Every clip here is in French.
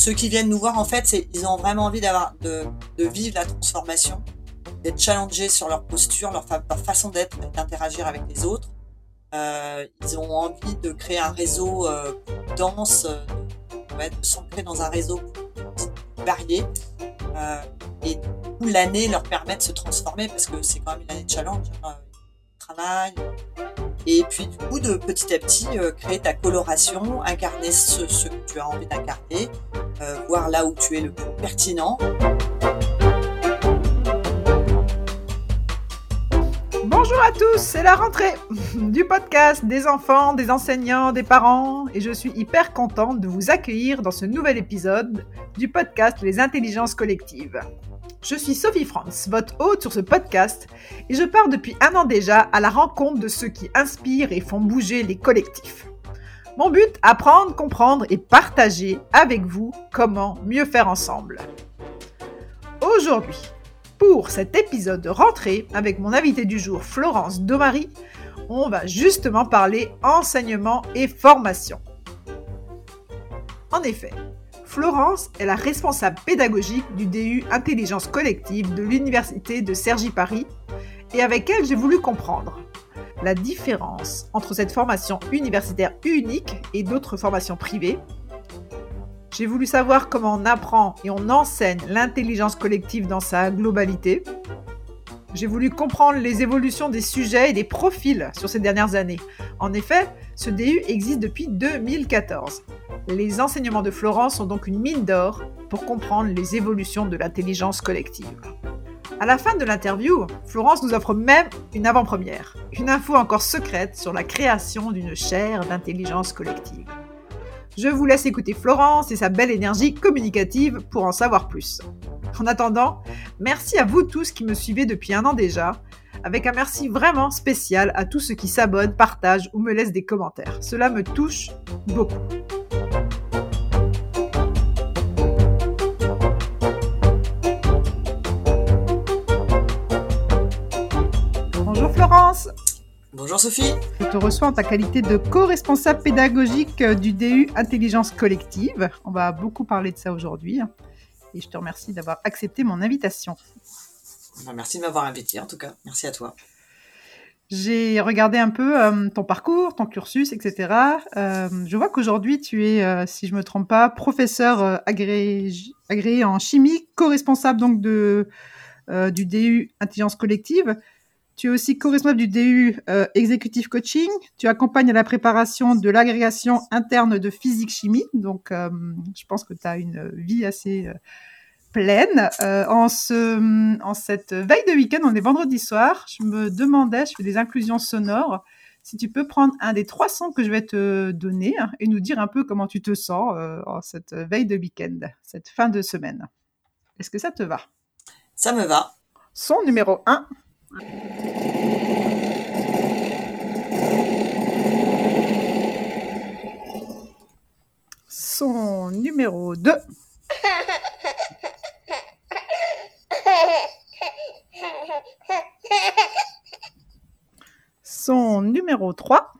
ceux qui viennent nous voir, en fait, ils ont vraiment envie d'avoir de, vivre la transformation, d'être challengés sur leur posture, leur, façon d'être, d'interagir avec les autres. Euh, ils ont envie de créer un réseau euh, dense, euh, de s'ancrer dans un réseau varié. Euh, et l'année leur permet de se transformer parce que c'est quand même une année de challenge. Hein, Et puis du coup, de petit à petit, euh, créer ta coloration, incarner ce, ce que tu as envie d'incarner, euh, voir là où tu es le plus pertinent. Bonjour à tous, c'est la rentrée du podcast des enfants, des enseignants, des parents et je suis hyper contente de vous accueillir dans ce nouvel épisode du podcast Les intelligences collectives. Je suis Sophie Franz, votre hôte sur ce podcast et je pars depuis un an déjà à la rencontre de ceux qui inspirent et font bouger les collectifs. Mon but, apprendre, comprendre et partager avec vous comment mieux faire ensemble. Aujourd'hui, pour cet épisode de rentrée avec mon invité du jour Florence Domary, on va justement parler enseignement et formation. En effet, Florence est la responsable pédagogique du DU Intelligence collective de l'Université de Cergy Paris et avec elle j'ai voulu comprendre la différence entre cette formation universitaire unique et d'autres formations privées, j'ai voulu savoir comment on apprend et on enseigne l'intelligence collective dans sa globalité. J'ai voulu comprendre les évolutions des sujets et des profils sur ces dernières années. En effet, ce DU existe depuis 2014. Les enseignements de Florence sont donc une mine d'or pour comprendre les évolutions de l'intelligence collective. À la fin de l'interview, Florence nous offre même une avant-première, une info encore secrète sur la création d'une chaire d'intelligence collective. Je vous laisse écouter Florence et sa belle énergie communicative pour en savoir plus. En attendant, merci à vous tous qui me suivez depuis un an déjà, avec un merci vraiment spécial à tous ceux qui s'abonnent, partagent ou me laissent des commentaires. Cela me touche beaucoup. Bonjour Florence Bonjour Sophie. Je te reçois en ta qualité de co-responsable pédagogique du DU Intelligence Collective. On va beaucoup parler de ça aujourd'hui. Et je te remercie d'avoir accepté mon invitation. Bah, merci de m'avoir invité en tout cas. Merci à toi. J'ai regardé un peu euh, ton parcours, ton cursus, etc. Euh, je vois qu'aujourd'hui, tu es, euh, si je me trompe pas, professeur euh, agréé, en chimie, co-responsable donc de, euh, du DU Intelligence Collective. Tu es aussi co-responsable du DU euh, Executive Coaching. Tu accompagnes à la préparation de l'agrégation interne de physique-chimie. Donc, euh, je pense que tu as une vie assez euh, pleine. Euh, en, ce, en cette veille de week-end, on est vendredi soir. Je me demandais, je fais des inclusions sonores, si tu peux prendre un des trois sons que je vais te donner hein, et nous dire un peu comment tu te sens euh, en cette veille de week-end, cette fin de semaine. Est-ce que ça te va? Ça me va. Son numéro 1. Son numéro 2. Son numéro 3.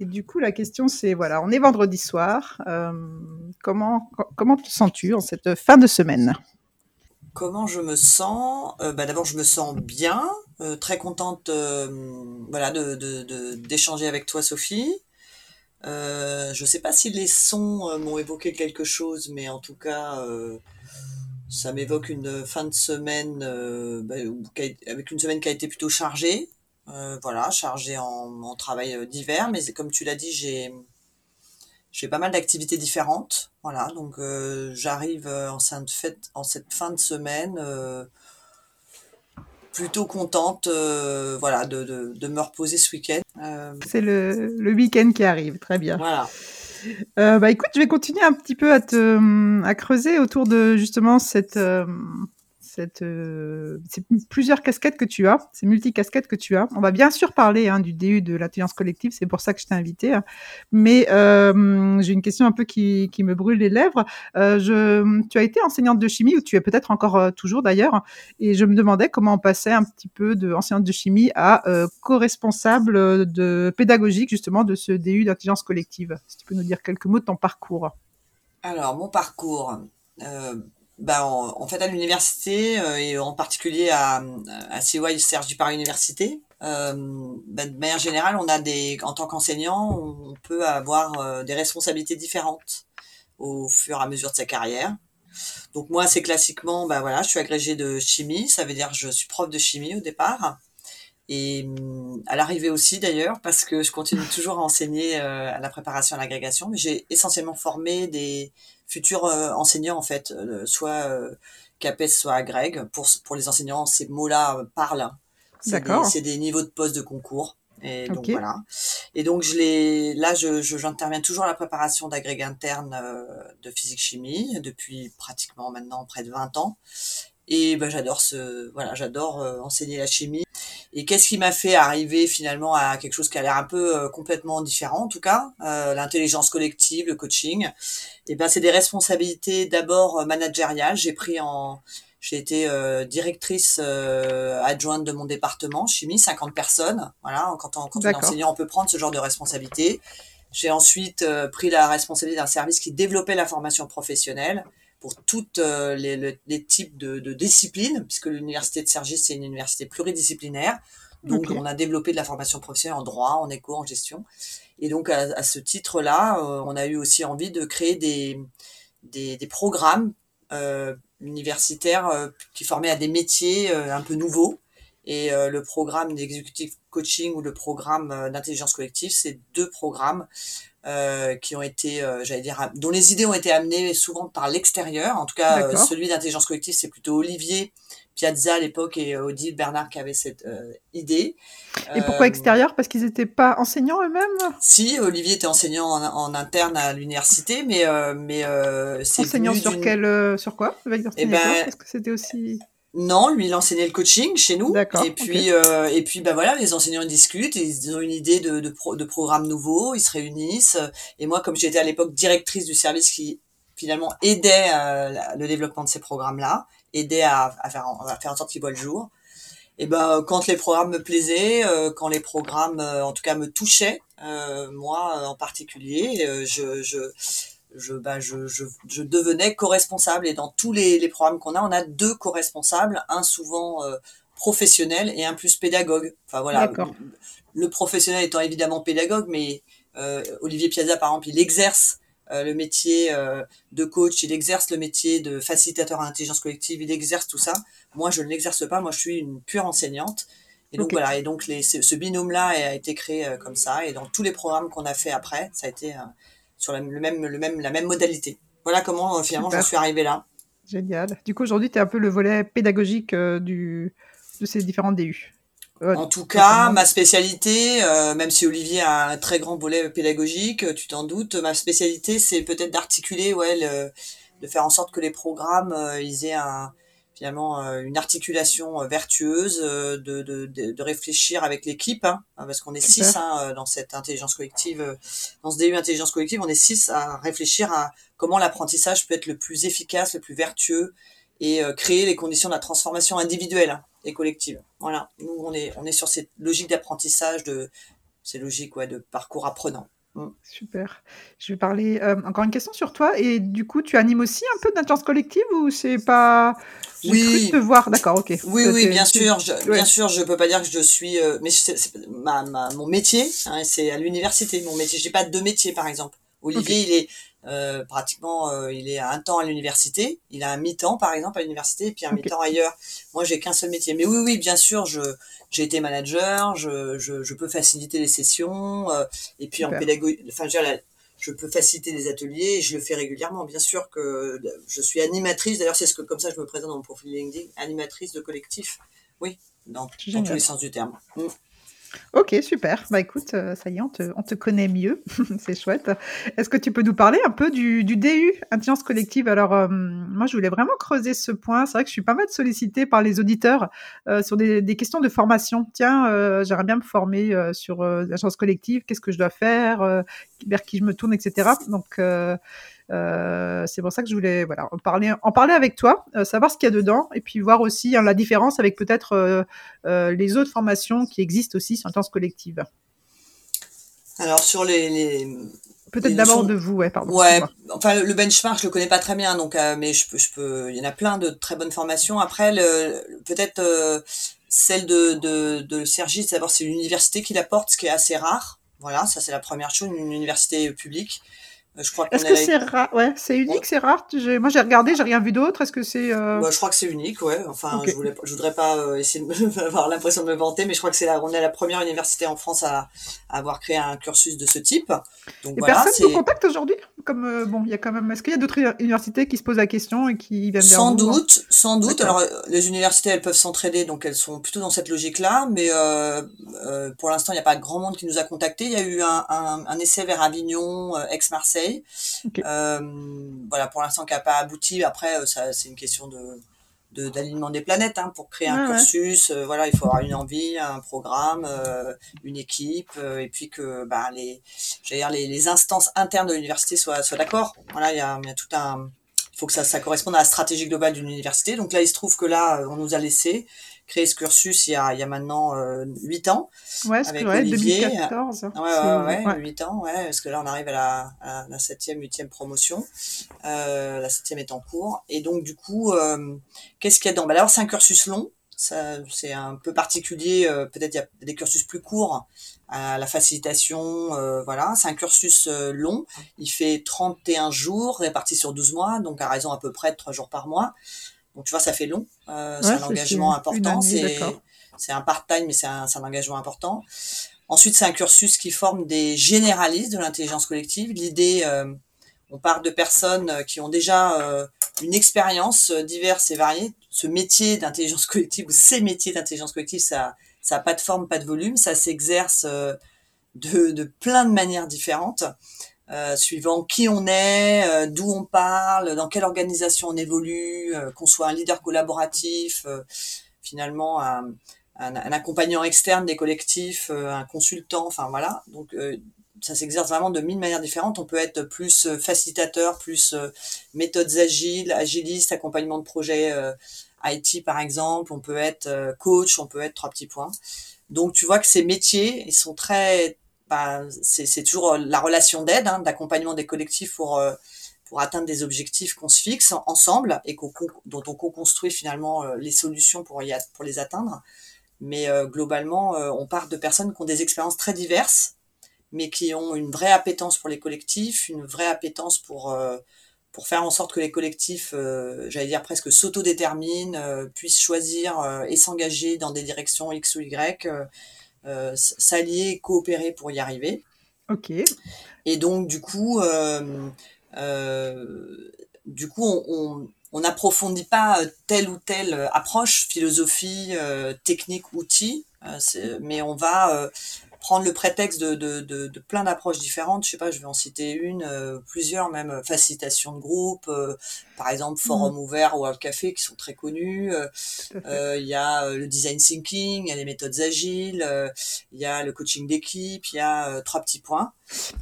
Et du coup, la question, c'est voilà, on est vendredi soir. euh, comment, co- comment te sens-tu en cette fin de semaine? Comment je me sens? Euh, bah, D'abord, je me sens bien, euh, très contente voilà, de, de- d'échanger avec toi, Sophie. Je ne sais pas si les sons m'ont évoqué quelque chose, mais en tout cas, ça m'évoque une fin de semaine bah, avec une semaine qui a été plutôt chargée. Euh, voilà, chargée en, en travail euh, divers, mais comme tu l'as dit, j'ai j'ai pas mal d'activités différentes. Voilà, donc euh, j'arrive en cette fête, en cette fin de semaine, euh, plutôt contente, euh, voilà, de, de, de me reposer ce week-end. C'est le, le week-end qui arrive, très bien. voilà. Bah écoute, je vais continuer un petit peu à te à creuser autour de justement cette cette, euh, c'est plusieurs casquettes que tu as, ces multi-casquettes que tu as. On va bien sûr parler hein, du DU de l'intelligence collective, c'est pour ça que je t'ai invité. Hein. Mais euh, j'ai une question un peu qui, me brûle les lèvres. Euh, tu as été enseignante de chimie, ou tu es peut-être encore toujours d'ailleurs, et je me demandais comment on passait un petit peu de enseignante de chimie à co-responsable de pédagogique justement de ce DU d'intelligence collective. Si tu peux nous dire quelques mots de ton parcours. Alors, mon parcours. Bah, en, fait, à l'université, euh, et en particulier à, à CY Serge Dupart Université, euh, bah, de manière générale, on a des, en tant qu'enseignant, on peut avoir euh, des responsabilités différentes au fur et à mesure de sa carrière. Donc moi, c'est classiquement, bah voilà, je suis agrégée de chimie, ça veut dire je suis prof de chimie au départ. Et à l'arrivée aussi d'ailleurs, parce que je continue toujours à enseigner euh, à la préparation à l'agrégation, mais j'ai essentiellement formé des futurs euh, enseignants en fait, euh, soit CAPES, soit agrég. Pour, pour les enseignants, ces mots-là parlent. C'est des, c'est des niveaux de poste de concours. Et donc voilà. Et donc je les, là, je, j'interviens toujours à la préparation d'agrégats internes de physique-chimie depuis pratiquement maintenant près de 20 ans. Et ben, j'adore ce, voilà, j'adore enseigner la chimie. Et qu'est-ce qui m'a fait arriver finalement à quelque chose qui a l'air un peu euh, complètement différent, en tout cas, euh, l'intelligence collective, le coaching? Et eh ben c'est des responsabilités d'abord euh, managériales. J'ai pris en, j'ai été directrice adjointe de mon département chimie, 50 personnes. Voilà, quand on, quand on est enseignant, on peut prendre ce genre de responsabilité. J'ai ensuite pris la responsabilité d'un service qui développait la formation professionnelle pour toutes euh, les, les, types de, de, disciplines, puisque l'université de Cergy, c'est une université pluridisciplinaire. Donc, on a développé de la formation professionnelle en droit, en éco, en gestion. Et donc, à, à ce titre-là, euh, on a eu aussi envie de créer des, des, des programmes euh, universitaires euh, qui formaient à des métiers un peu nouveaux. Et le programme d'executive coaching ou le programme d'intelligence collective, c'est deux programmes euh, qui ont été, euh, j'allais dire, dont les idées ont été amenées souvent par l'extérieur. En tout cas, euh, celui d'intelligence collective, c'est plutôt Olivier Piazza à l'époque et Odile Bernard qui avaient cette idée. Et pourquoi extérieur? Parce qu'ils n'étaient pas enseignants eux-mêmes? Si, Olivier était enseignant en, interne à l'université, mais mais c'est enseignant sur quel, sur quoi? Avec eh ben, Parce que c'était aussi non, lui, il enseignait le coaching chez nous. Et puis, euh, et puis, bah voilà, les enseignants ils discutent, ils ont une idée de, de, de programme nouveau, ils se réunissent. Et moi, comme j'étais à l'époque directrice du service qui finalement aidait euh, le développement de ces programmes-là, aidait à, à, faire, à faire en sorte qu'ils voient le jour. Et ben, quand les programmes me plaisaient, euh, quand les programmes, en tout cas, me touchaient, moi en particulier, je, je je, bah, je, je, je devenais co-responsable. Et dans tous les, les programmes qu'on a, on a deux co-responsables, un souvent euh, professionnel et un plus pédagogue. Enfin voilà, le professionnel étant évidemment pédagogue, mais euh, Olivier Piazza, par exemple, il exerce euh, le métier de coach, il exerce le métier de facilitateur à intelligence collective, il exerce tout ça. Moi, je ne l'exerce pas, moi je suis une pure enseignante. Et donc voilà, et donc les, ce binôme-là a été créé comme ça, et dans tous les programmes qu'on a fait après, ça a été sur la, le même, le même, la même modalité. Voilà comment euh, finalement j'en suis arrivée là. Génial. Du coup, aujourd'hui, tu es un peu le volet pédagogique euh, du, de ces différents DU. Euh, en tout cas, ma spécialité, même si Olivier a un très grand volet pédagogique, tu t'en doutes, ma spécialité, c'est peut-être d'articuler, ouais, le, de faire en sorte que les programmes, ils aient un, finalement euh, une articulation euh, vertueuse, euh, de, de, de, réfléchir avec l'équipe, hein, parce qu'on est six hein, dans cette intelligence collective, dans ce DU intelligence collective, on est six à réfléchir à comment l'apprentissage peut être le plus efficace, le plus vertueux et créer les conditions de la transformation individuelle hein, et collective. Voilà, nous on est on est sur cette logique d'apprentissage, de ces logiques ouais, de parcours apprenant. Super. Je vais parler encore une question sur toi. Et du coup, tu animes aussi un peu d'intelligence collective ou c'est pas oui. te voir, d'accord, ok. Oui, oui, bien sûr, je, bien sûr, je peux pas dire que je suis, euh, mais c'est, ma, ma, mon métier, hein, c'est à l'université, mon métier. J'ai pas deux métiers, par exemple. Olivier, il est euh, pratiquement, euh, il est à un temps à l'université, il a un mi-temps, par exemple, à l'université, et puis un mi-temps ailleurs. Moi, j'ai qu'un seul métier. Mais oui, oui, bien sûr, je, j'ai été manager, je, je, je peux faciliter les sessions, euh, et puis en pédagogie, enfin, je je peux faciliter des ateliers et je le fais régulièrement. Bien sûr que je suis animatrice, d'ailleurs c'est ce que comme ça je me présente dans mon profil LinkedIn, animatrice de collectif. Oui, dans, tous les sens du terme. Mm. Ok, super. Bah écoute, euh, ça y est, on te, on te connaît mieux. c'est chouette. Est-ce que tu peux nous parler un peu du, du DU, intelligence collective? Alors, euh, moi, je voulais vraiment creuser ce point. C'est vrai que je suis pas mal sollicitée par les auditeurs euh, sur des, des, questions de formation. Tiens, euh, j'aimerais bien me former euh, sur l'intelligence collective. Qu'est-ce que je dois faire? Vers qui je me tourne, etc. Donc, c'est pour ça que je voulais voilà, en, parler, en parler avec toi, euh, savoir ce qu'il y a dedans, et puis voir aussi hein, la différence avec peut-être euh, les autres formations qui existent aussi sur l'intelligence collective. Alors sur les, les... Peut-être d'abord de vous, ouais, pardon. Ouais, enfin le benchmark, je le connais pas très bien, donc euh, mais je peux, je peux, il y en a plein de très bonnes formations. Après, peut-être euh, celle de de, de Sergi, d'abord c'est l'université qui l'apporte, ce qui est assez rare. Voilà, ça c'est la première chose, une université publique. Je crois Est-ce que c'est rare Ouais, c'est unique, c'est rare. Moi, j'ai regardé, j'ai rien vu d'autre. Est-ce que c'est euh... bah, Je crois que c'est unique, ouais. Enfin, okay. je, voulais, je voudrais pas euh, essayer de avoir l'impression de me vanter, mais je crois que c'est la, on est la première université en France à, à, avoir créé un cursus de ce type. Donc, Et voilà, personne ne contacte aujourd'hui? Comme euh, bon, il y a quand même. Est-ce qu'il y a d'autres universités qui se posent la question et qui viennent Sans vers doute, vous, sans doute. Alors, les universités, elles peuvent s'entraider, donc elles sont plutôt dans cette logique-là. Mais euh, pour l'instant, il n'y a pas grand monde qui nous a contactés. Il y a eu un, un, un essai vers Avignon, ex-Marseille. Okay. Euh, voilà, pour l'instant, qui n'a pas abouti. Après, euh, ça, c'est une question de d'alignement des planètes hein, pour créer un Ah ouais. cursus euh, voilà il faut avoir une envie un programme euh, une équipe euh, et puis que bah, les j'allais dire les, les instances internes de l'université soient soient d'accord voilà il y a, il y a tout un il faut que ça, ça corresponde à la stratégie globale d'une université donc là il se trouve que là on nous a laissé créer ce cursus il y a, il y a maintenant huit ans Ouais, avec vrai, Olivier 2014. Ouais, ouais, ouais, ouais, 8 ans, ouais, parce que là, on arrive à la, à la septième, huitième promotion. Euh, la septième est en cours. Et donc, du coup, euh, qu'est-ce qu'il y a dedans? Bah, D'abord, c'est un cursus long. Ça, c'est un peu particulier. Euh, peut-être il y a des cursus plus courts à la facilitation. euh, voilà, c'est un cursus euh, long. Il fait 31 jours répartis sur 12 mois, donc à raison à peu près de 3 jours par mois. Donc, tu vois, ça fait long. Euh, c'est un engagement important. C'est un part-time, mais c'est un, un engagement important. Ensuite, c'est un cursus qui forme des généralistes de l'intelligence collective. L'idée, euh, on part de personnes euh, qui ont déjà euh, une expérience euh, diverse et variée. Ce métier d'intelligence collective ou ces métiers d'intelligence collective, ça, ça a pas de forme, pas de volume, ça s'exerce euh, de, de plein de manières différentes, euh, suivant qui on est, euh, d'où on parle, dans quelle organisation on évolue, euh, qu'on soit un leader collaboratif, euh, finalement un, un, un accompagnant externe des collectifs, euh, un consultant, enfin voilà. Donc ça s'exerce vraiment de mille manières différentes. On peut être plus facilitateur, plus méthodes agiles, agiliste, accompagnement de projets euh, IT par exemple. On peut être coach, on peut être trois petits points. Donc tu vois que ces métiers, ils sont très, bah, c'est toujours la relation d'aide, hein, d'accompagnement des collectifs pour euh, pour atteindre des objectifs qu'on se fixe en- ensemble et qu'on dont on co-construit finalement euh, les solutions pour y pour les atteindre. Mais euh, globalement, euh, on part de personnes qui ont des expériences très diverses, mais qui ont une vraie appétence pour les collectifs, une vraie appétence pour euh, pour faire en sorte que les collectifs, euh, j'allais dire presque s'autodéterminent, euh, puissent choisir euh, et s'engager dans des directions X ou Y, euh, euh, s'allier, coopérer pour y arriver. Ok. Et donc, du coup, euh, euh, du coup, on, on, on n'approfondit pas euh, telle ou telle euh, approche, philosophie, euh, technique, outil, euh, mais on va euh, prendre le prétexte de, de, de, de plein d'approches différentes. Je sais pas, je vais en citer une, euh, plusieurs même, euh, facilitation de groupe, euh, par exemple forum ouvert ou World Café qui sont très connus. Il y a le design thinking, il y a les méthodes agiles, il y a le coaching d'équipe, il y a trois petits points.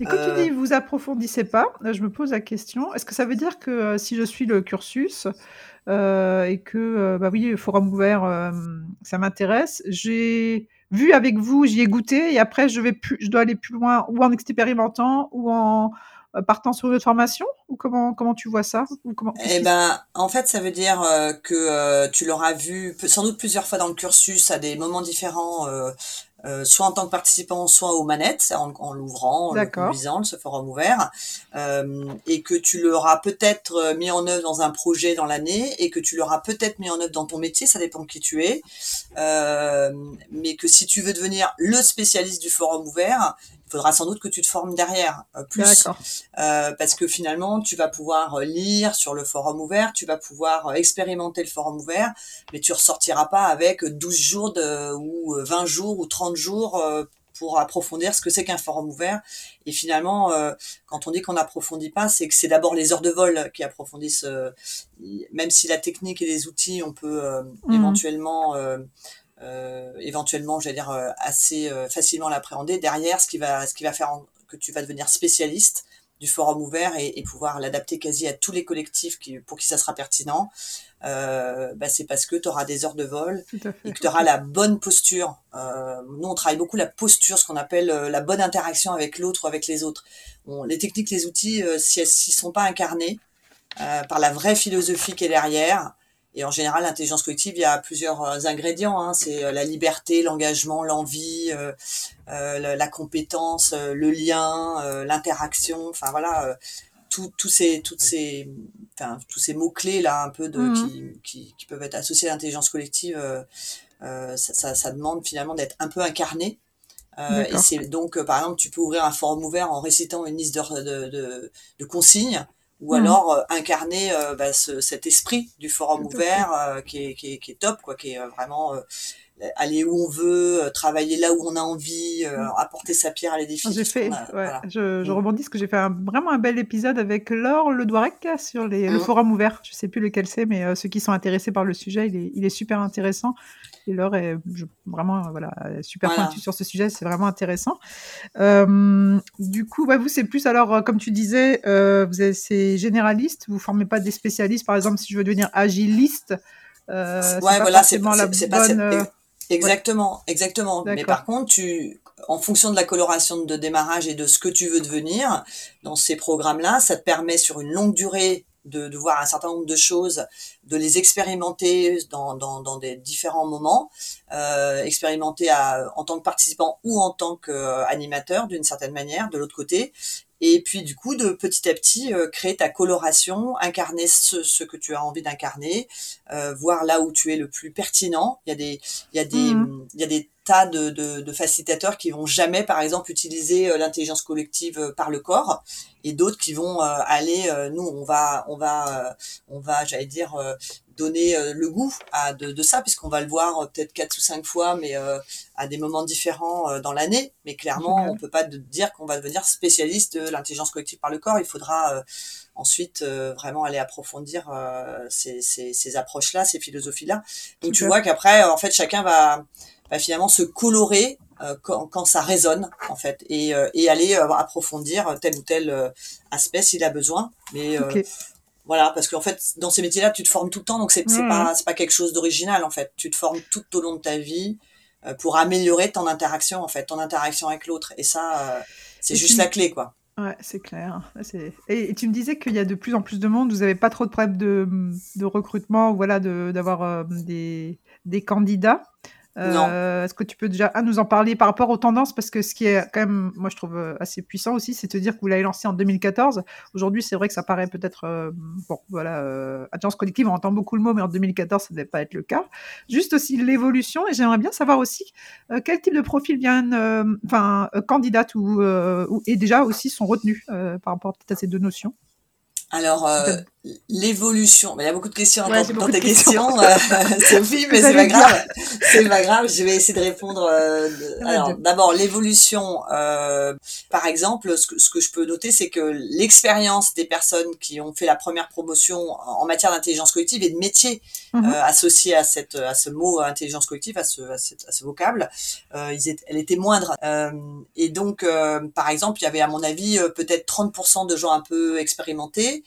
Et quand tu dis vous approfondissez pas, je me pose la question, est-ce que ça veut dire que si je suis le cursus euh, et que, euh, bah oui, forum ouvert, euh, ça m'intéresse, j'ai vu avec vous, j'y ai goûté et après je vais plus, je dois aller plus loin ou en expérimentant ou en euh, partant sur une autre formation ou comment comment tu vois ça ou comment qu'est-ce Eh ben, en fait, ça veut dire euh, que euh, tu l'auras vu sans doute plusieurs fois dans le cursus à des moments différents, euh, euh, soit en tant que participant, soit aux manettes, en, en l'ouvrant, en le conduisant, ce forum ouvert, euh, et que tu l'auras peut-être euh, mis en œuvre dans un projet dans l'année, et que tu l'auras peut-être mis en œuvre dans ton métier, ça dépend de qui tu es, euh, mais que si tu veux devenir le spécialiste du forum ouvert, il faudra sans doute que tu te formes derrière plus, parce que finalement, tu vas pouvoir lire sur le forum ouvert, tu vas pouvoir expérimenter le forum ouvert, mais tu ressortiras pas avec 12 jours de, ou 20 jours ou 30 jours pour approfondir ce que c'est qu'un forum ouvert. Et finalement, euh, quand on dit qu'on n'approfondit pas, c'est que c'est d'abord les heures de vol qui approfondissent. Euh, même si la technique et les outils, on peut euh, mmh. éventuellement, éventuellement, j'allais dire assez facilement l'appréhender. Derrière, ce qui va, ce qui va faire que tu vas devenir spécialiste du forum ouvert et, pouvoir l'adapter quasi à tous les collectifs qui, pour qui ça sera pertinent, euh, bah, c'est parce que tu auras des heures de vol et que tu auras la bonne posture. Euh, nous, on travaille beaucoup la posture, ce qu'on appelle euh, la bonne interaction avec l'autre ou avec les autres. Bon, les techniques, les outils, euh, si elles ne sont pas incarnés euh, par la vraie philosophie qui est derrière, et en général, l'intelligence collective, il y a plusieurs ingrédients. Hein. C'est la liberté, l'engagement, l'envie, euh, la, la, compétence, le lien, l'interaction. Enfin voilà, tous ces, toutes ces, enfin, tous ces mots-clés là, un peu de, mmh. qui, qui, qui, peuvent être associés à l'intelligence collective, euh, euh ça, ça, ça, demande finalement d'être un peu incarné. Euh, et c'est donc, par exemple, tu peux ouvrir un forum ouvert en récitant une liste de, de, de, de consignes, ou mmh. alors euh, incarner bah, ce, cet esprit du forum ouvert qui est, qui, est, qui, est, top, quoi, qui est vraiment aller où on veut, euh, travailler là où on a envie, euh, mm. apporter sa pierre à l'édifice. J'ai fait, ouais, je, je, mm. rebondis parce que j'ai fait un, vraiment un bel épisode avec Laure Le Douarec sur les, le mm. forum ouvert. Je sais plus lequel c'est, mais euh, ceux qui sont intéressés par le sujet, il est, il est super intéressant. Et Laure est je, vraiment voilà, super voilà. pointue sur ce sujet, c'est vraiment intéressant. Euh, du coup, vous, c'est plus alors, comme tu disais, euh, vous c'est généraliste, vous formez pas des spécialistes. Par exemple, si je veux devenir agiliste, euh, ouais, voilà, c'est pas, bonne, Exactement, exactement. Mais par contre, tu, en fonction de la coloration de démarrage et de ce que tu veux devenir, dans ces programmes-là, ça te permet sur une longue durée de, de, voir un certain nombre de choses, de les expérimenter dans, dans, dans des différents moments, euh, expérimenter à, en tant que participant ou en tant qu'animateur d'une certaine manière, de l'autre côté, et puis du coup de petit à petit euh, créer ta coloration, incarner ce, ce, que tu as envie d'incarner, euh, voir là où tu es le plus pertinent. Il y a des, il y a des, mmh. il y a des tas de, de, de, facilitateurs qui vont jamais, par exemple, utiliser euh, l'intelligence collective par le corps, et d'autres qui vont euh, aller, nous, on va, on va, on va, j'allais dire, donner le goût à de, de ça, puisqu'on va le voir peut-être quatre ou cinq fois, mais à des moments différents dans l'année. Mais clairement, on peut pas dire qu'on va devenir spécialiste de l'intelligence collective par le corps. Il faudra ensuite vraiment aller approfondir ces, ces, ces approches-là, ces philosophies-là. Donc tu vois qu'après, en fait, chacun va bah, finalement se colorer euh, quand, quand, ça résonne en fait et, euh, et aller euh, approfondir tel ou tel aspect s'il a besoin. Mais okay. Voilà, parce qu'en fait, dans ces métiers-là, tu te formes tout le temps, donc c'est mmh. pas c'est pas quelque chose d'original en fait. Tu te formes tout au long de ta vie pour améliorer ton interaction en fait, ton interaction avec l'autre. Et ça, c'est juste tu... la clé quoi. Ouais, c'est clair. Et, et, tu me disais qu'il y a de plus en plus de monde. Vous n'avez pas trop de problèmes de, de recrutement, voilà, d'avoir euh, des, des candidats. Euh, Est-ce que tu peux déjà ah, nous en parler par rapport aux tendances? Parce que ce qui est quand même, moi je trouve euh, assez puissant aussi, c'est de dire que vous l'avez lancé en 2014. Aujourd'hui, c'est vrai que ça paraît peut-être, euh, bon, voilà, euh, agence collective, on entend beaucoup le mot, mais en 2014, ça ne devait pas être le cas. Juste aussi l'évolution, et j'aimerais bien savoir aussi quel type de profil viennent, enfin, candidates ou, ou, et déjà aussi sont retenus par rapport peut-être à ces deux notions? Alors, l'évolution, il y a beaucoup de questions ouais, dans, dans tes questions, questions euh, Sophie, mais c'est pas grave. C'est pas grave, je vais essayer de répondre. Euh, alors, d'abord, l'évolution, euh, par exemple, ce que, ce que je peux noter, c'est que l'expérience des personnes qui ont fait la première promotion en matière d'intelligence collective et de métier mm -hmm. associé à, cette, à ce mot intelligence collective, à ce, à ce, à ce vocable, ils étaient, elle était moindre. et donc, par exemple, il y avait à mon avis peut-être 30% de gens un peu expérimentés,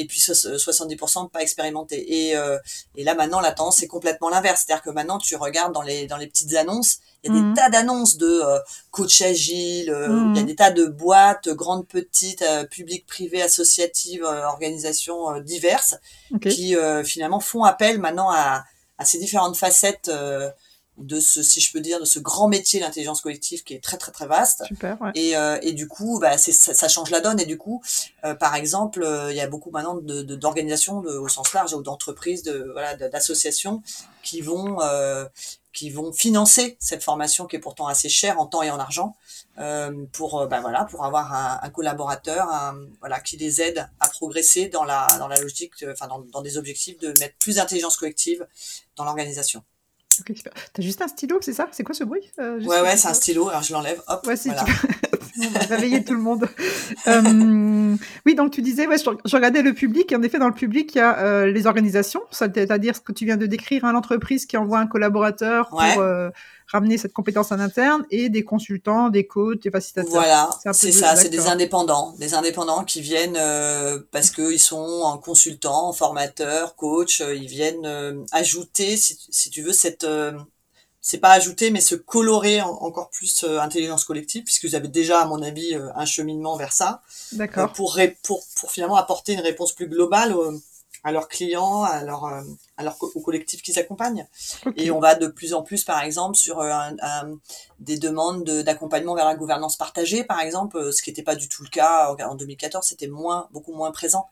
et puis 70% pas expérimentés. Et, euh, et là maintenant la tendance c'est complètement l'inverse, c'est-à-dire que maintenant tu regardes dans les dans les petites annonces, il y a mmh. des tas d'annonces de euh, coach agile, mmh. il y a des tas de boîtes, grandes, petites, euh, publiques, privées, associatives, euh, organisations diverses, okay. qui finalement font appel maintenant à, à ces différentes facettes de ce, si je peux dire, de ce grand métier l'intelligence collective qui est très très très vaste. Super, ouais. Et, euh, et du coup, bah, c'est, ça, ça change la donne. Et du coup, euh, par exemple, euh, il y a beaucoup maintenant de, de, d'organisations de, au sens large ou d'entreprises, de, voilà, de- d'associations qui vont euh, qui vont financer cette formation qui est pourtant assez chère en temps et en argent euh, pour bah, voilà pour avoir un, un collaborateur un, voilà qui les aide à progresser dans la dans la logique enfin dans, dans des objectifs de mettre plus d'intelligence collective dans l'organisation. Ok, super. T'as juste un stylo, c'est ça? C'est quoi ce bruit Euh, Ouais ouais c'est un stylo. stylo alors je l'enlève hop Ouais, si voilà. tu On va réveiller tout le monde. Euh, oui, donc tu disais, ouais, je, je regardais le public, et en effet, dans le public, il y a euh, les organisations, c'est-à-dire ce que tu viens de décrire, hein, l'entreprise qui envoie un collaborateur pour Ouais. Ramener cette compétence en interne, et des consultants, des coachs, des facilitateurs. Voilà, C'est ça, c'est des indépendants, des indépendants qui viennent euh, parce qu'ils sont en consultant, formateur, coach, euh, ils viennent euh, ajouter, si, si tu veux, cette, euh, c'est pas ajouter, mais se colorer en- encore plus intelligence collective, puisque vous avez déjà, à mon avis, un cheminement vers ça, D'accord. pour, pour, pour finalement apporter une réponse plus globale à leurs clients, à leur, euh, à leur co- au collectif qu'ils accompagnent. Et on va de plus en plus, par exemple, sur euh, un- un- des demandes de- d'accompagnement vers la gouvernance partagée, par exemple, euh, ce qui n'était pas du tout le cas en, en 2014, c'était moins, beaucoup moins présent.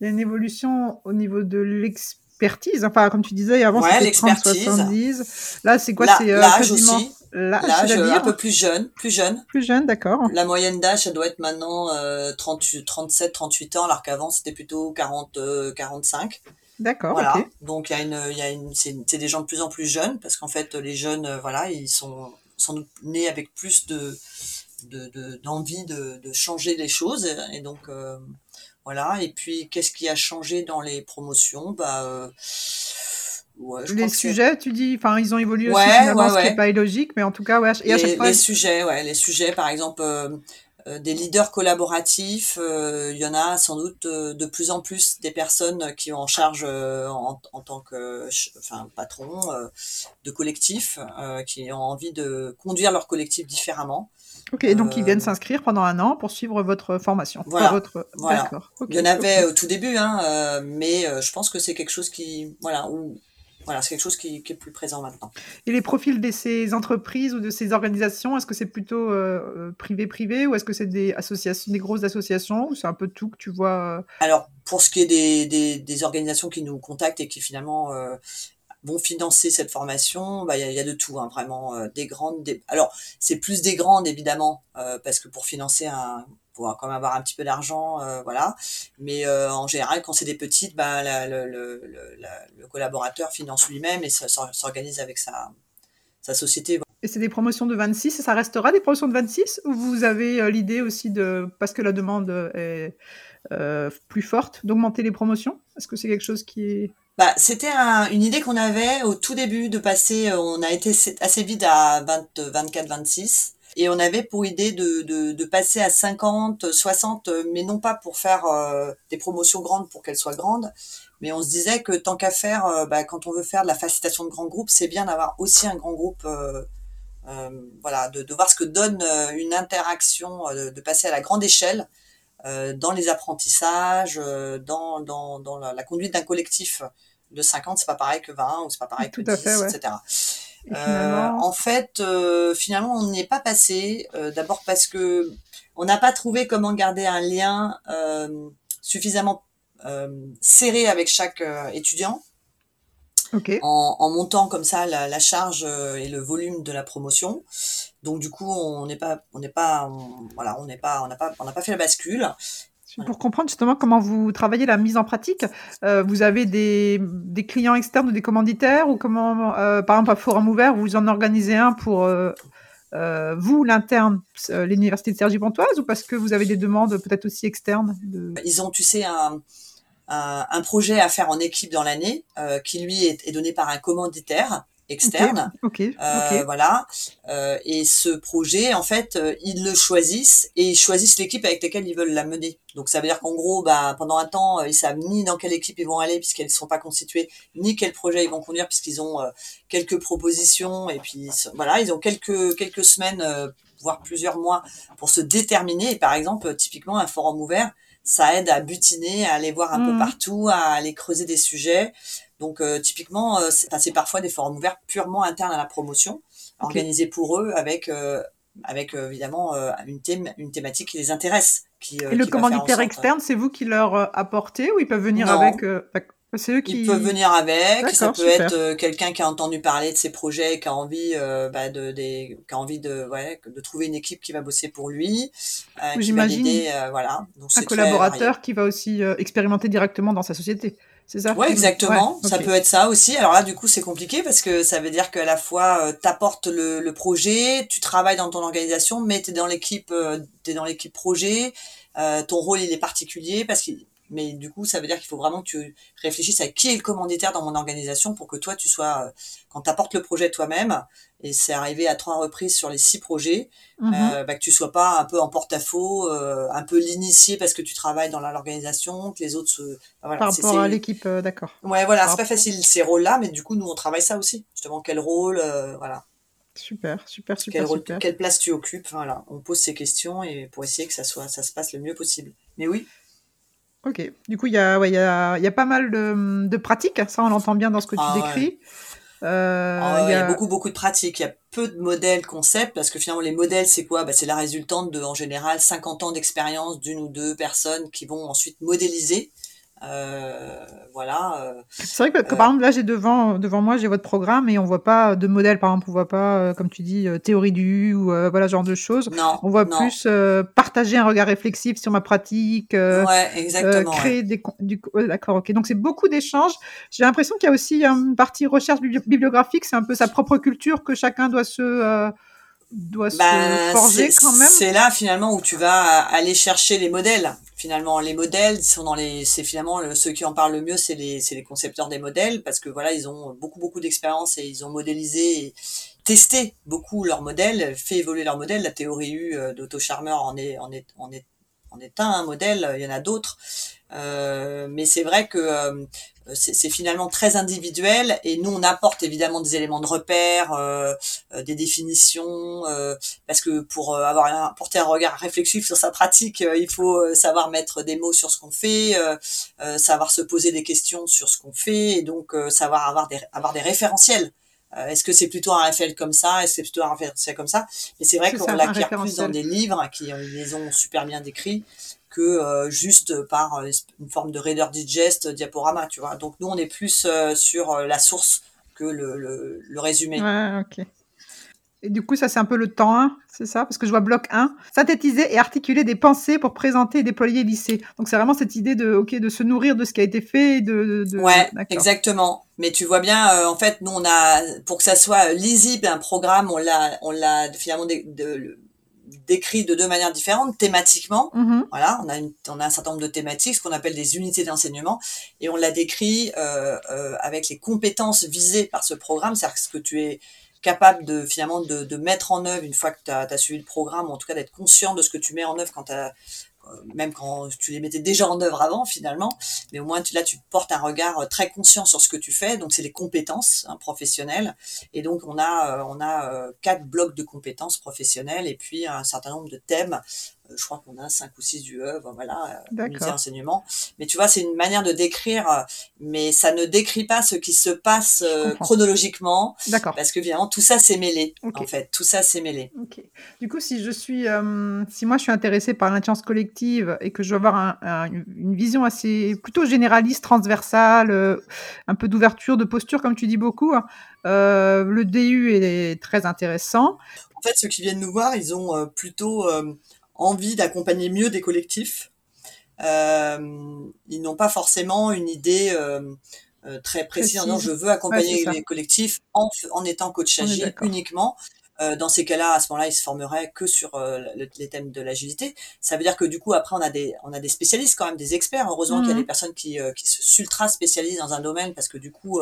Il y a une évolution au niveau de l'expertise. Enfin, comme tu disais, avant Ouais, c'était l'expertise. 30-70. Là, c'est quoi? C'est euh, quasiment aussi, l'âge, euh, un peu plus jeune, plus jeune. plus jeune, d'accord. La moyenne d'âge, ça doit être maintenant euh, 38, 37, 38 ans, alors qu'avant c'était plutôt 40, euh, 45. D'accord, Voilà. Donc il y a une, il y a une, c'est des gens de plus en plus jeunes parce qu'en fait les jeunes, euh, voilà, ils sont doute nés avec plus de de- de- d'envie de, de changer les choses et donc euh, voilà. Et puis qu'est-ce qui a changé dans les promotions? Bah euh, ouais, je Les sujets, tu dis, enfin, ils ont évolué Ouais, aussi finalement, ce qui n'est pas illogique, mais en tout cas, ouais. Et à chaque les, fois, les sujets, ouais, les sujets, par exemple, euh, euh, des leaders collaboratifs, euh, il y en a sans doute euh, de plus en plus des personnes qui ont en charge euh, en, en tant que, enfin, patron euh, de collectif, euh, qui ont envie de conduire leur collectif différemment. ok, donc ils viennent s'inscrire pendant un an pour suivre votre formation. Voilà, votre... voilà. Il y en avait au tout début, hein, euh, mais euh, je pense que c'est quelque chose qui, voilà, où, voilà, c'est quelque chose qui, qui est plus présent maintenant. Et les profils de ces entreprises ou de ces organisations, est-ce que c'est plutôt euh, euh, privé-privé ou est-ce que c'est des associations, des grosses associations ou c'est un peu tout que tu vois euh, Alors, pour ce qui est des, des, des organisations qui nous contactent et qui finalement euh, vont financer cette formation, bah, il y, a, de tout, hein, vraiment, euh, des grandes. Des... Alors, c'est plus des grandes, évidemment, euh, parce que pour financer un faut quand même avoir un petit peu d'argent, euh, voilà. Mais en général, quand c'est des petites, bah, le, le, le, la- le collaborateur finance lui-même et s'organise avec sa, société. Et c'est des promotions de 26 et ça restera des promotions de 26 ou vous avez l'idée aussi de, parce que la demande est plus forte, d'augmenter les promotions? Est-ce que c'est quelque chose qui est... Bah, c'était un- une idée qu'on avait au tout début de passer, euh, on a été assez- vite à 20, 24, 26. Et on avait pour idée de, de, de passer à 50, 60, euh, mais non pas pour faire euh, des promotions grandes pour qu'elles soient grandes, mais on se disait que tant qu'à faire, bah, quand on veut faire de la facilitation de grands groupes, c'est bien d'avoir aussi un grand groupe, euh, voilà, de, de voir ce que donne une interaction, de, passer à la grande échelle dans les apprentissages, dans, dans, dans la conduite d'un collectif de 50, c'est pas pareil que 20 ou c'est pas pareil Tout que à 10, fait, ouais. etc. Et Euh, en fait, euh, finalement, on n'y est pas passé. euh, D'abord parce que on n'a pas trouvé comment garder un lien suffisamment serré avec chaque étudiant en, en montant comme ça la, la charge et le volume de la promotion. Donc du coup, on n'est pas, on n'est pas, on- voilà, on n'est pas, on n'a pas, on n'a pas fait la bascule. Pour comprendre justement comment vous travaillez la mise en pratique, euh, vous avez des, clients externes ou des commanditaires ou comment, euh, par exemple, à Forum Ouvert, vous en organisez un pour euh, vous, l'interne, l'Université de Cergy-Pontoise ou parce que vous avez des demandes peut-être aussi externes. Ils ont, tu sais, un, un, projet à faire en équipe dans l'année qui lui est donné par un commanditaire externe. Ok, Euh, ok. Voilà. Euh, et ce projet, en fait, euh, ils le choisissent et ils choisissent l'équipe avec laquelle ils veulent la mener. Donc ça veut dire qu'en gros, bah, pendant un temps, euh, ils savent ni dans quelle équipe ils vont aller puisqu'elles ne sont pas constituées, ni quel projet ils vont conduire puisqu'ils ont euh, quelques propositions et puis voilà, ils ont quelques quelques semaines, euh, voire plusieurs mois pour se déterminer. Et par exemple, typiquement un forum ouvert, ça aide à butiner, à aller voir un peu Mhm. partout, à aller creuser des sujets Donc typiquement, c'est parfois des forums ouverts purement internes à la promotion, organisés pour eux avec avec évidemment une, thème, une thématique qui les intéresse. Qui, Et le commanditaire externe, c'est vous qui leur apportez ou ils peuvent venir avec eux qui... Ils peuvent venir avec. Ça peut être euh, quelqu'un qui a entendu parler de ses projets, qui a envie, euh, bah, de, des, qui a envie de, ouais, de trouver une équipe qui va bosser pour lui. Euh, J'imagine. Euh, voilà. Donc, un collaborateur qui va aussi expérimenter directement dans sa société. C'est ça Ouais, exactement. Ça peut être ça aussi. Alors là, du coup, c'est compliqué parce que ça veut dire qu'à la fois, tu apportes le, le, projet, tu travailles dans ton organisation, mais tu es dans l'équipe, t'es dans l'équipe projet. ton rôle, il est particulier parce qu'il mais du coup, ça veut dire qu'il faut vraiment que tu réfléchisses à qui est le commanditaire dans mon organisation pour que toi, tu sois, euh, quand tu apportes le projet toi-même, et c'est arrivé à trois reprises sur les six projets, mhm. euh, bah, que tu sois pas un peu en porte-à-faux, euh, un peu l'initié parce que tu travailles dans l'organisation, que les autres se... Bah, voilà, Par rapport à l'équipe, d'accord. Ouais, voilà, c'est pas facile ces rôles-là, mais du coup, nous, on travaille ça aussi. Justement, quel rôle, voilà. Super, super, super, quel Quelle place tu occupes, voilà. On pose ces questions et pour essayer que ça soit, ça se passe le mieux possible. Mais oui, Ok. Du coup, il y a, ouais, y, a, y a pas mal de, de pratiques. Ça, on l'entend bien dans ce que tu ah décris. Euh, ah il y, a... beaucoup beaucoup de pratiques. Il y a peu de modèles concepts parce que finalement les modèles c'est quoi? Bah, C'est la résultante de en général 50 ans d'expérience d'une ou deux personnes qui vont ensuite modéliser voilà. Euh, c'est vrai que, par exemple, là, j'ai devant, devant moi, j'ai votre programme et on voit pas de modèle. Par exemple, on voit pas, euh, comme tu dis, théorie du ou voilà, genre de choses. Non. On voit plus partager un regard réflexif sur ma pratique. ouais, exactement. créer des. Du, D'accord, ok. Donc, c'est beaucoup d'échanges. J'ai l'impression qu'il y a aussi une partie recherche bibliographique. C'est un peu sa propre culture que chacun doit se doit se ben, forger quand même. C'est là finalement où tu vas aller chercher les modèles. Finalement, les modèles sont dans les, c'est finalement ceux qui en parlent le mieux, c'est les, c'est les concepteurs des modèles parce que voilà, ils ont beaucoup beaucoup d'expérience et ils ont modélisé, et testé beaucoup leurs modèles, fait évoluer leurs modèles. La théorie U euh, d'Otto en est, en est, en est, en est un, modèle. Il y en a d'autres. Euh, mais c'est vrai que euh, c'est finalement très individuel et nous on apporte évidemment des éléments de repère, euh, des définitions, parce que pour avoir porter un regard réflexif sur sa pratique, il faut savoir mettre des mots sur ce qu'on fait, savoir se poser des questions sur ce qu'on fait et donc savoir avoir des référentiels. Est-ce que c'est plutôt un référentiel comme ça? Est-ce que c'est plutôt un référentiel comme ça? Mais c'est vrai qu'on l'acquiert plus dans des livres qui les ont super bien décrits que euh, juste par euh, une forme de Reader Digest diaporama, tu vois? Donc nous, on est plus euh, sur la source que le, le, résumé. Ouais, ok. Et du coup, ça, c'est un peu le temps 1, c'est ça? Parce que je vois bloc 1, synthétiser et articuler des pensées pour présenter et déployer lycée. Donc, c'est vraiment cette idée de, ok, de se nourrir de ce qui a été fait. De, de, ouais, exactement. Mais tu vois bien, en fait, nous, on a, pour que ça soit lisible, un programme, on l'a, on l'a finalement de, de, décrit de deux manières différentes, thématiquement. Mm-hmm. Voilà, on a, une, on a un certain nombre de thématiques, ce qu'on appelle des unités d'enseignement, et on l'a décrit euh, euh, avec les compétences visées par ce programme, c'est-à-dire ce que tu es capable de finalement de, mettre en œuvre une fois que tu as, suivi le programme, ou en tout cas d'être conscient de ce que tu mets en œuvre quand as euh, même quand tu les mettais déjà en œuvre avant finalement, mais au moins tu, là tu portes un regard euh, très conscient sur ce que tu fais, donc c'est les compétences hein, professionnelles, et donc on a euh, on a quatre blocs de compétences professionnelles et puis un certain nombre de thèmes je crois qu'on a cinq ou six UE, voilà, unité enseignement. Mais tu vois, c'est une manière de décrire, euh, mais ça ne décrit pas ce qui se passe euh, chronologiquement. D'accord. Parce que finalement, tout ça c'est mêlé. En fait, tout ça c'est mêlé. Du coup, si je suis, si moi je suis intéressée par l'intelligence collective et que je veux avoir une vision assez plutôt généraliste, transversale, un peu d'ouverture, de posture, comme tu dis beaucoup, hein, le DU est très intéressant. En fait, ceux qui viennent nous voir, ils ont plutôt envie d'accompagner mieux des collectifs. Euh, ils n'ont pas forcément une idée euh, euh très précise. Non, je veux accompagner les collectifs en, en étant coach agile uniquement. Euh, dans ces cas-là, à ce moment-là, ils se formeraient que sur euh, les thèmes de l'agilité. Ça veut dire que du coup, après, on a des, on a des spécialistes quand même, des experts. Heureusement qu'il y a mhm. des personnes qui, euh, qui se ultra spécialisent dans un domaine parce que du coup,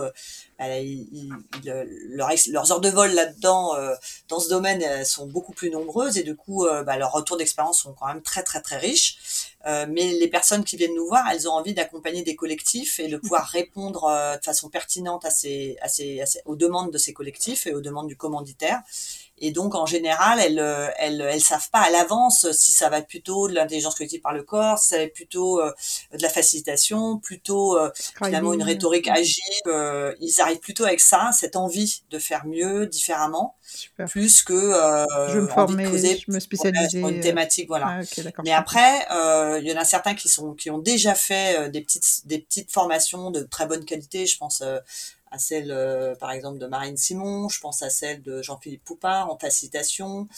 bah, ils, leurs heures de vol là-dedans, dans ce domaine, sont beaucoup plus nombreuses et du coup, bah, leurs retours d'expérience sont quand même très très très riches. Mais les personnes qui viennent nous voir, elles ont envie d'accompagner des collectifs et de pouvoir répondre de façon pertinente à ces, à ces, à ces, aux demandes de ces collectifs et aux demandes du commanditaire. Et donc, en général, elles, euh, elles, elles savent pas à l'avance si ça va plutôt de l'intelligence collective par le corps, si ça va plutôt euh, de la facilitation, plutôt euh, finalement une rhétorique agile. ils arrivent plutôt avec ça, cette envie de faire mieux, différemment, plus que je me former, je me spécialiser une thématique, voilà. Ah, Mais après, il y en a certains qui sont qui ont déjà fait des petites des petites formations de très bonne qualité. Je pense à celle, euh, par exemple, de Marine Simon, je pense à celle de Jean-Philippe Poupard en facilitation,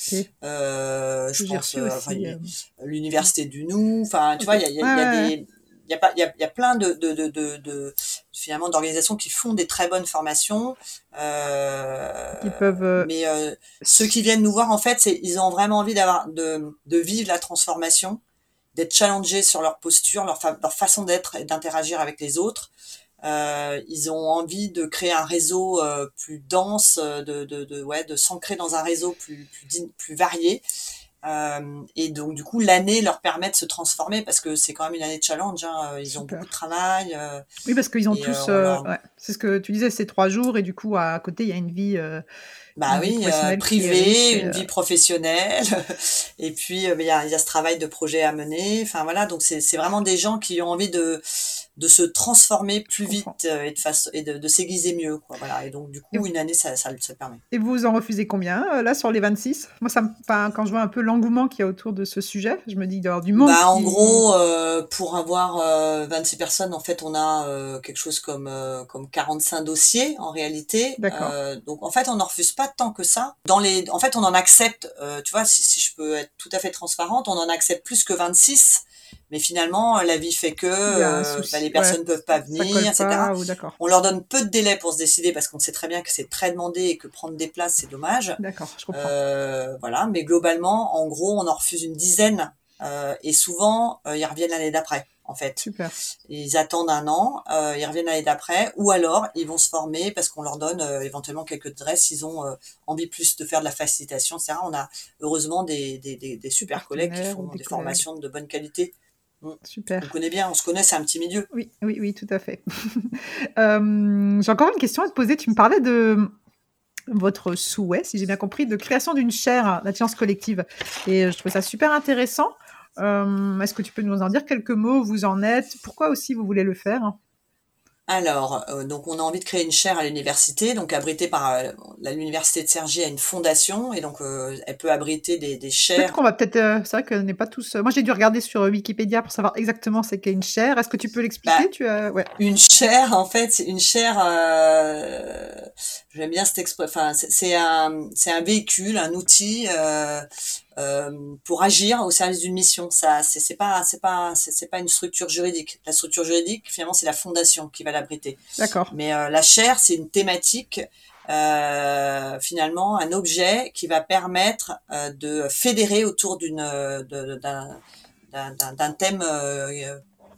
euh, je pense euh, l'université du Nou, enfin, tu vois, il y a, y, a, des il y a, il y, a, y a plein de, de, de, de, finalement d'organisations qui font des très bonnes formations. Euh, peuvent. Mais ceux qui viennent nous voir, en fait, c'est ils ont vraiment envie d'avoir de, de vivre la transformation, d'être challengés sur leur posture, leur, leur façon d'être et d'interagir avec les autres. Euh, ils ont envie de créer un réseau euh, plus dense, euh, de, de, de, ouais, de s'ancrer dans un réseau plus, plus, plus varié. Euh, et donc du coup l'année leur permet de se transformer parce que c'est quand même une année de challenge. Hein. Ils ont beaucoup de travail. oui parce qu'ils ont tous. Ouais, c'est ce que tu disais, c'est trois jours et du coup à côté il y a une vie bah oui, euh, privé, une vie professionnelle, et puis il y, a, y, a, ce travail de projet à mener. Enfin voilà, donc c'est vraiment des gens qui ont envie de de se transformer plus vite et de face et de, de s'aiguiser mieux quoi voilà. Et donc du coup une année ça, ça, ça permet. Et vous en refusez combien là sur les 26 moi ça me quand je vois un peu l'engouement qu'il y a autour de ce sujet je me dis d'avoir du monde bah, en gros euh, pour avoir euh, 26 personnes en fait on a euh, quelque chose comme comme 45 dossiers en réalité. Donc en fait on n'en refuse pas tant que ça. Dans les, en fait, on en accepte, euh, tu vois, si, si, je peux être tout à fait transparente, on en accepte plus que 26. Mais finalement, la vie fait que euh, bah, les personnes ne peuvent pas venir, etc. on leur donne peu de délai pour se décider parce qu'on sait très bien que c'est très demandé et que prendre des places, c'est dommage. D'accord, je comprends. Euh, voilà, mais globalement, en gros, on en refuse une dizaine et souvent, ils reviennent l'année d'après en fait. Super. Ils attendent un an, euh, ils reviennent l'année d'après, ou alors ils vont se former parce qu'on leur donne euh, éventuellement quelques adresses, ils ont euh, envie plus de faire de la facilitation, etc. On a heureusement des, des, des, des super collègues qui font des, formations de bonne qualité. Super. On connaît bien, on se connaît, c'est un petit milieu. Oui, oui, oui, tout à fait. Euh, j'ai encore une question à te poser. Tu me parlais de votre souhait, si j'ai bien compris, de création d'une chaire d'intelligence collective. Et je trouve ça super intéressant. Euh, Est-ce que tu peux nous en dire quelques mots? Vous en êtes? Pourquoi aussi vous voulez le faire? Alors, euh, donc on a envie de créer une chaire à l'université, donc abritée par euh, l'université de Cergy a une fondation et donc euh, elle peut abriter des, des chaires. Peut-être qu'on va peut-être, c'est vrai qu'on n'est pas tous. Moi j'ai dû regarder sur Wikipédia pour savoir exactement ce qu'est une chaire. Est-ce que tu peux l'expliquer? Bah, tu as... ouais. Une chaire, en fait, c'est une chaire. J'aime bien cette expression. Enfin, c'est un, c'est un véhicule, un outil euh, pour agir au service d'une mission. Ça, c'est pas, c'est pas, c'est pas une structure juridique. La structure juridique, finalement, c'est la fondation qui va l'abriter. D'accord. Mais euh, la chaire, c'est une thématique. Euh, finalement un objet qui va permettre euh, de fédérer autour d'une d'un thème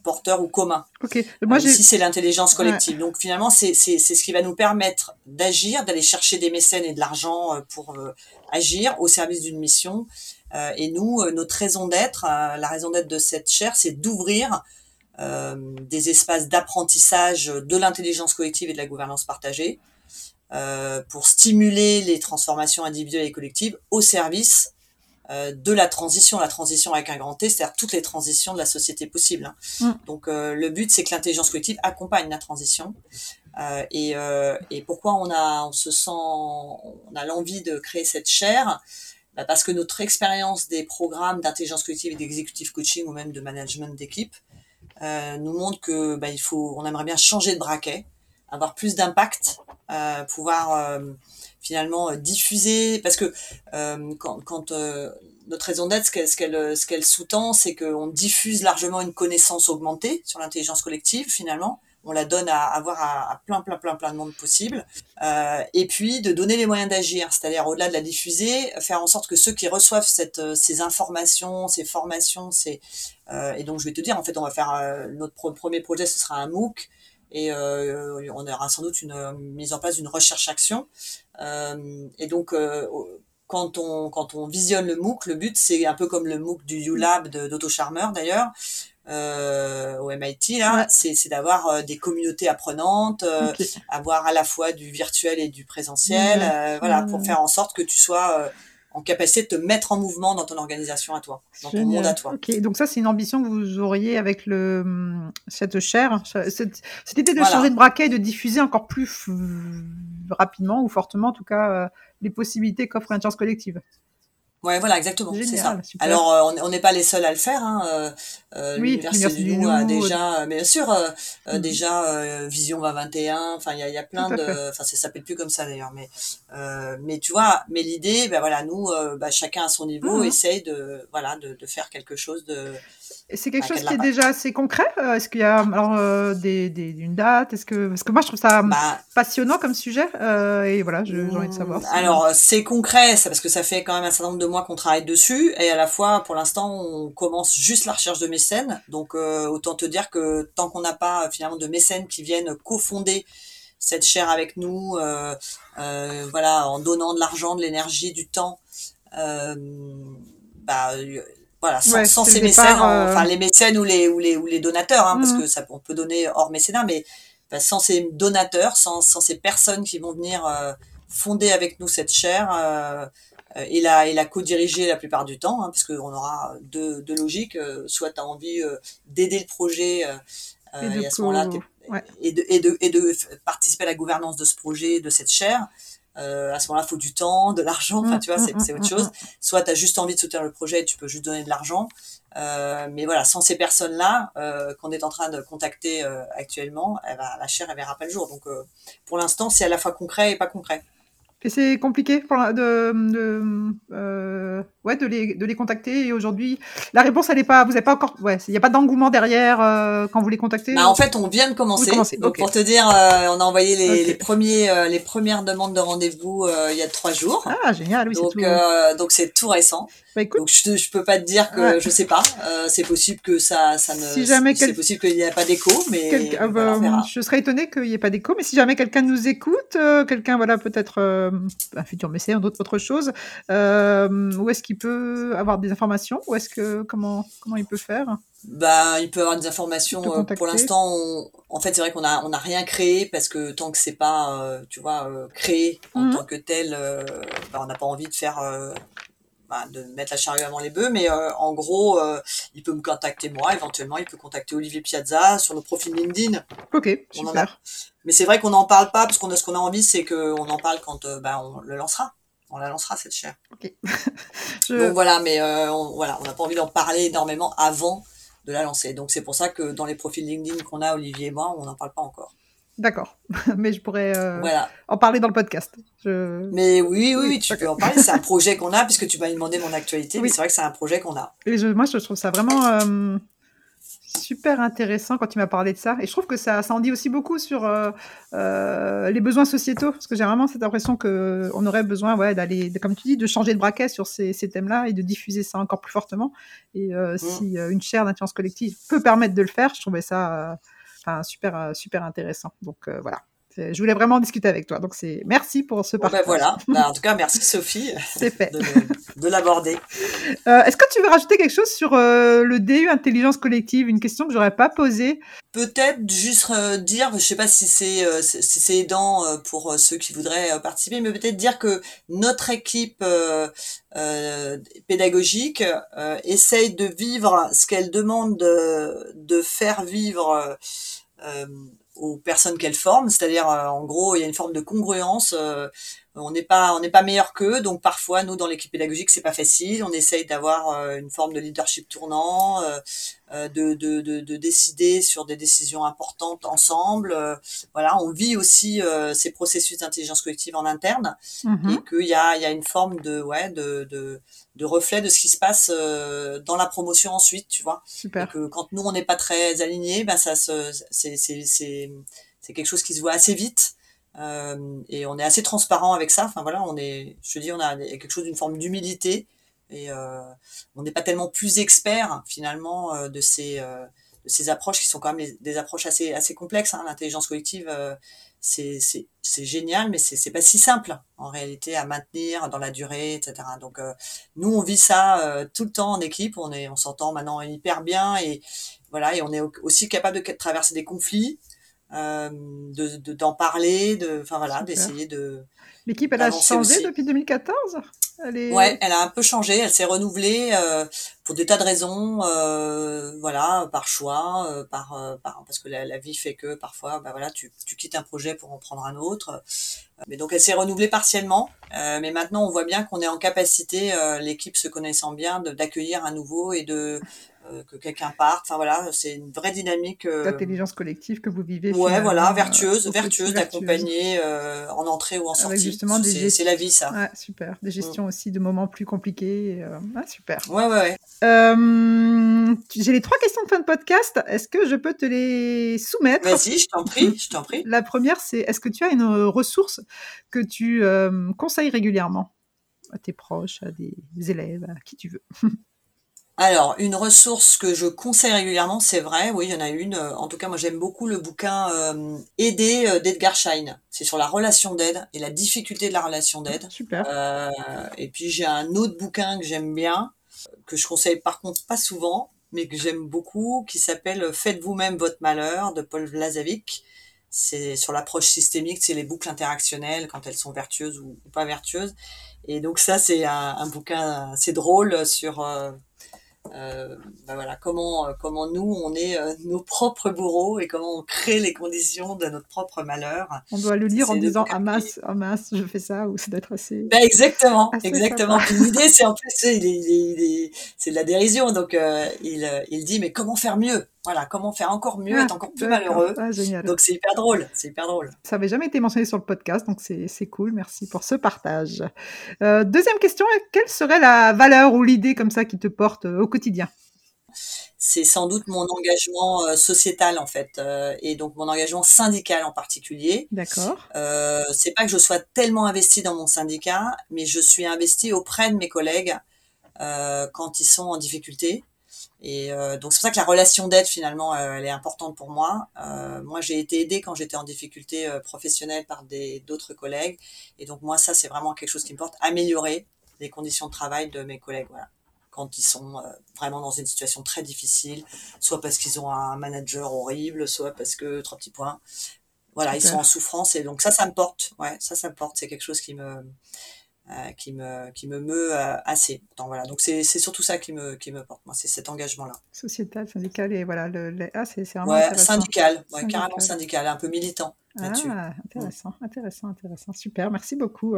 porteur ou commun. Ok. Moi, si c'est l'intelligence collective. Donc finalement, c'est ce qui va nous permettre d'agir, d'aller chercher des mécènes et de l'argent pour agir au service d'une mission. Euh, et nous, euh, notre raison d'être, euh, la raison d'être de cette chaire, c'est d'ouvrir des espaces d'apprentissage de l'intelligence collective et de la gouvernance partagée pour stimuler les transformations individuelles et collectives au service de la transition, la transition avec un grand T, c'est-à-dire toutes les transitions de la société possible. Hein. Mm. Donc le but, c'est que l'intelligence collective accompagne la transition euh, et, euh, et, pourquoi on a, on se sent, on a l'envie de créer cette chaire? Bah Parce que notre expérience des programmes d'intelligence collective et d'executive coaching ou même de management d'équipe euh, nous montre que bah, il faut, on aimerait bien changer de braquet, avoir plus d'impact, euh, pouvoir euh, finalement diffuser, parce que quand, notre raison d'être, ce qu'elle, ce qu'elle, ce qu'elle sous-tend, c'est qu'on diffuse largement une connaissance augmentée sur l'intelligence collective finalement. On la donne à avoir à, plein plein plein plein de monde possible. Euh, et puis de donner les moyens d'agir. C'est-à-dire au-delà de la diffuser faire en sorte que ceux qui reçoivent cette, euh, ces informations ces formations ces euh, et donc je vais te dire en fait on va faire euh, notre premier projet ce sera un MOOC et euh, on aura sans doute une mise en place d'une recherche action et donc quand on quand on visionne le MOOC le but c'est un peu comme le MOOC du ULab d'Auto Charmer d'ailleurs euh, au MIT là, c'est d'avoir des communautés apprenantes, avoir à la fois du virtuel et du présentiel, mmh. voilà, pour mmh. faire en sorte que tu sois en capacité de te mettre en mouvement dans ton organisation à toi, dans ton monde à toi. Ok, donc ça c'est une ambition que vous auriez avec le cette chaire, cette, idée de changer de braquet et de diffuser encore plus rapidement ou fortement en tout cas les possibilités qu'offre l'intelligence collective. Ouais, voilà, exactement, c'est ça. Alors, euh, on n'est pas les seuls à le faire. Hein. Euh, euh L'université du a déjà, bien sûr, euh, mm. déjà Vision 2021. Enfin, il y a, y a plein de, enfin, ça s'appelle plus comme ça d'ailleurs, mais mais tu vois, mais l'idée, ben voilà, nous, bah, chacun à son niveau, mm. essaye de, voilà, de, de faire quelque chose de c'est quelque chose qui est déjà assez concret euh, Est-ce qu'il y a alors euh, des, des, une date Est-ce que parce que moi je trouve ça bah, passionnant comme sujet euh, et voilà, j'ai envie de savoir. Alors c'est concret, c'est parce que ça fait quand même un certain nombre de mois qu'on travaille dessus et à la fois pour l'instant on commence juste la recherche de mécènes. Donc autant te dire que tant qu'on n'a pas finalement de mécènes qui viennent cofonder cette chaire avec nous, voilà, en donnant de l'argent, de l'énergie, du temps. bah, voilà, sans, ces mécènes, euh, enfin les mécènes ou les ou les ou les donateurs, hein, parce mhm. que ça on peut donner hors mécénat, mais bah, sans ces donateurs, sans sans ces personnes qui vont venir euh, fonder avec nous cette chaire euh, et la et la co-diriger la plupart du temps, hein, parce qu'on aura deux deux logiques, soit tu as envie d'aider le projet et, à ce moment-là et de, et de et de participer à la gouvernance de ce projet, de cette chaire. Euh, à ce moment-là, il faut du temps, de l'argent. Enfin, tu vois, c'est, c'est autre chose. Soit tu as juste envie de soutenir le projet, tu peux juste donner de l'argent. Euh, mais voilà, sans ces personnes-là euh, qu'on est en train de contacter actuellement, eh ben, la chair, elle verra pas le jour. Donc, pour l'instant, c'est à la fois concret et pas concret. Et c'est compliqué de, de, euh, ouais, de, les, de les contacter. Et aujourd'hui, la réponse, elle n'est pas. Vous n'avez pas encore. Ouais, il n'y a pas d'engouement derrière euh, quand vous les contactez bah, En fait, on vient de commencer. Donc, pour te dire, euh, on a envoyé les, les premiers, les premières demandes de rendez-vous il y a trois jours. Ah, génial. Oui, donc, tout... donc, c'est tout récent. Bah, donc je, je peux pas te dire que ouais. je sais pas. C'est possible que ça, ça ne. Si jamais c'est possible qu'il n'y ait pas d'écho, mais je serais étonnée qu'il n'y ait pas d'écho. Mais si jamais quelqu'un nous écoute, quelqu'un voilà peut-être un futur mécène ou d'autres autre chose, euh, où est-ce qu'il peut avoir des informations? Ou est-ce que comment comment il peut faire? Bah, il peut avoir des informations. Euh, pour l'instant, en fait, c'est vrai qu'on a on a rien créé parce que tant que c'est pas, tu vois, créé en mmh. tant que tel, bah, on n'a pas envie de faire bah, de mettre la charrue avant les bœufs, mais euh, en gros, euh, il peut me contacter moi, éventuellement, il peut contacter Olivier Piazza sur le profil LinkedIn. Ok, super. Mais c'est vrai qu'on n'en parle pas, parce qu'on a ce qu'on a envie, c'est qu'on en parle quand euh, bah, on le lancera. On la lancera cette chair. Ok. Donc voilà, mais on, voilà, on n'a pas envie d'en parler énormément avant de la lancer. Donc c'est pour ça que dans les profils LinkedIn qu'on a, Olivier et moi, on n'en parle pas encore. D'accord, mais je pourrais euh, en parler dans le podcast. Je... Mais oui, oui, oui tu peux en parler. C'est un projet qu'on a, puisque tu m'as demandé mon actualité, mais c'est vrai que c'est un projet qu'on a. Et je, moi, je trouve ça vraiment euh, super intéressant quand tu m'as parlé de ça. Et je trouve que ça, ça en dit aussi beaucoup sur euh, les besoins sociétaux, parce que j'ai vraiment cette impression qu'on aurait besoin ouais, d'aller, comme tu dis, de changer de braquet sur ces, ces thèmes-là et de diffuser ça encore plus fortement. Et mm. si une chaire d'intelligence collective peut permettre de le faire, je trouvais ça super, euh, super intéressant. Donc euh, voilà. Je voulais vraiment discuter avec toi. Donc c'est merci pour ce partage. Ben voilà. Ben, en tout cas, merci Sophie. c'est fait. De, l'aborder. Euh, est-ce que tu veux rajouter quelque chose sur le DU intelligence collective? Une question que j'aurais pas posée. Peut-être juste dire, je sais pas si c'est si c'est aidant pour ceux qui voudraient participer, mais peut-être dire que notre équipe pédagogique essaye de vivre ce qu'elle demande de, de faire vivre euh, aux personnes qu'elle forme, c'est-à-dire euh, en gros il y a une forme de congruence. Euh, on n'est pas on n'est pas meilleur qu'eux, donc parfois nous dans l'équipe pédagogique c'est pas facile. On essaye d'avoir une forme de leadership tournant, de, de, de, de, décider sur des décisions importantes ensemble. voilà, on vit aussi ces processus d'intelligence collective en interne mm-hmm. et qu'il y a il y a une forme de ouais de, de de reflet de ce qui se passe euh, dans la promotion ensuite, tu vois. Super. que quand nous on n'est pas très alignés, ben ça se, c'est c'est c'est c'est quelque chose qui se voit assez vite. Euh, et on est assez transparent avec ça. Enfin voilà, on est, je te dis, on a quelque chose d'une forme d'humilité et euh, on n'est pas tellement plus expert finalement de ces ces approches qui sont quand même des approches assez assez complexes. Hein. L'intelligence collective, euh, c'est c'est génial, mais c'est c'est pas si simple en réalité à maintenir dans la durée, etc. Donc euh, nous on vit ça euh, tout le temps en équipe. On est on s'entend maintenant hyper bien et voilà et on est aussi capable de traverser des conflits, de d'en parler, de enfin voilà, d'essayer de L'équipe, elle a changé depuis 2014 elle est... Ouais, elle a un peu changé, elle s'est renouvelée euh, pour des tas de raisons, euh, voilà, par choix, euh, par, euh, par, parce que la, la, vie fait que parfois, bah voilà, tu, tu quittes un projet pour en prendre un autre. Mais donc elle s'est renouvelée partiellement, mais maintenant on voit bien qu'on est en capacité, l'équipe se connaissant bien, d'accueillir un nouveau et de euh, que quelqu'un parte. Enfin voilà, c'est une vraie dynamique euh, d'intelligence collective que vous vivez. Ouais, voilà, vertueuse, euh, vertueuse d'accompagner en entrée ou en sortie. justement des c'est la vie ça. Super. Des gestions mm. aussi de moments plus compliqués. Ah, super. Ouais, ouais. ouais. J'ai les trois questions de fin de podcast. Est-ce que je peux te les soumettre? Vas-y, je t'en prie, je t'en prie. La première, c'est est-ce que tu as une ressource que tu conseilles régulièrement? À tes proches, à des élèves, à qui tu veux Alors, une ressource que je conseille régulièrement, c'est vrai, oui, il y en a une. Euh, en tout cas, moi, j'aime beaucoup le bouquin euh, Aider euh, d'Edgar Schein. C'est sur la relation d'aide et la difficulté de la relation d'aide. Super. Euh, et puis, j'ai un autre bouquin que j'aime bien, que je conseille par contre pas souvent, mais que j'aime beaucoup, qui s'appelle Faites vous-même votre malheur de Paul Vlasavic. C'est sur l'approche systémique, c'est les boucles interactionnelles, quand elles sont vertueuses ou, pas vertueuses. Et donc ça, c'est un, un bouquin assez drôle sur euh, ben voilà, comment, euh, comment nous, on est euh, nos propres bourreaux et comment on crée les conditions de notre propre malheur. On doit le lire en disant ah mince, ah mince, je fais ça, ou c'est d'être assez. Ben exactement, exactement. L'idée, c'est en plus, c'est de la dérision, donc il, il dit mais comment faire mieux? Voilà, comment faire encore mieux, être encore plus malheureux. Ah, donc c'est hyper drôle, c'est hyper drôle. Ça n'avait jamais été mentionné sur le podcast, donc c'est cool. Merci pour ce partage. Euh, deuxième question, quelle serait la valeur ou l'idée comme ça qui te porte euh, au quotidien? C'est sans doute mon engagement euh, sociétal en fait et donc mon engagement syndical en particulier. D'accord. Euh, c'est pas que je sois tellement investi dans mon syndicat, mais je suis investi auprès de mes collègues quand ils sont en difficulté. Et euh, donc c'est pour ça que la relation d'aide finalement euh, elle est importante pour moi. Euh, moi j'ai été aidée quand j'étais en difficulté professionnelle par des d'autres collègues et donc moi ça c'est vraiment quelque chose qui me porte améliorer les conditions de travail de mes collègues voilà quand ils sont vraiment dans une situation très difficile, soit parce qu'ils ont un manager horrible, soit parce que trois petits points. Voilà, ils sont en souffrance et donc ça ça me porte. Ouais, ça ça me porte, c'est quelque chose qui me euh, qui me qui me meut euh, assez. Donc voilà, donc c'est c'est surtout ça qui me qui me porte. Moi, c'est cet engagement-là. Sociétal, syndical et voilà le, ah c'est c'est vraiment ouais, syndical, ouais, carrément syndical, un peu militant là-dessus. Ah, intéressant, intéressant, intéressant, super, merci beaucoup.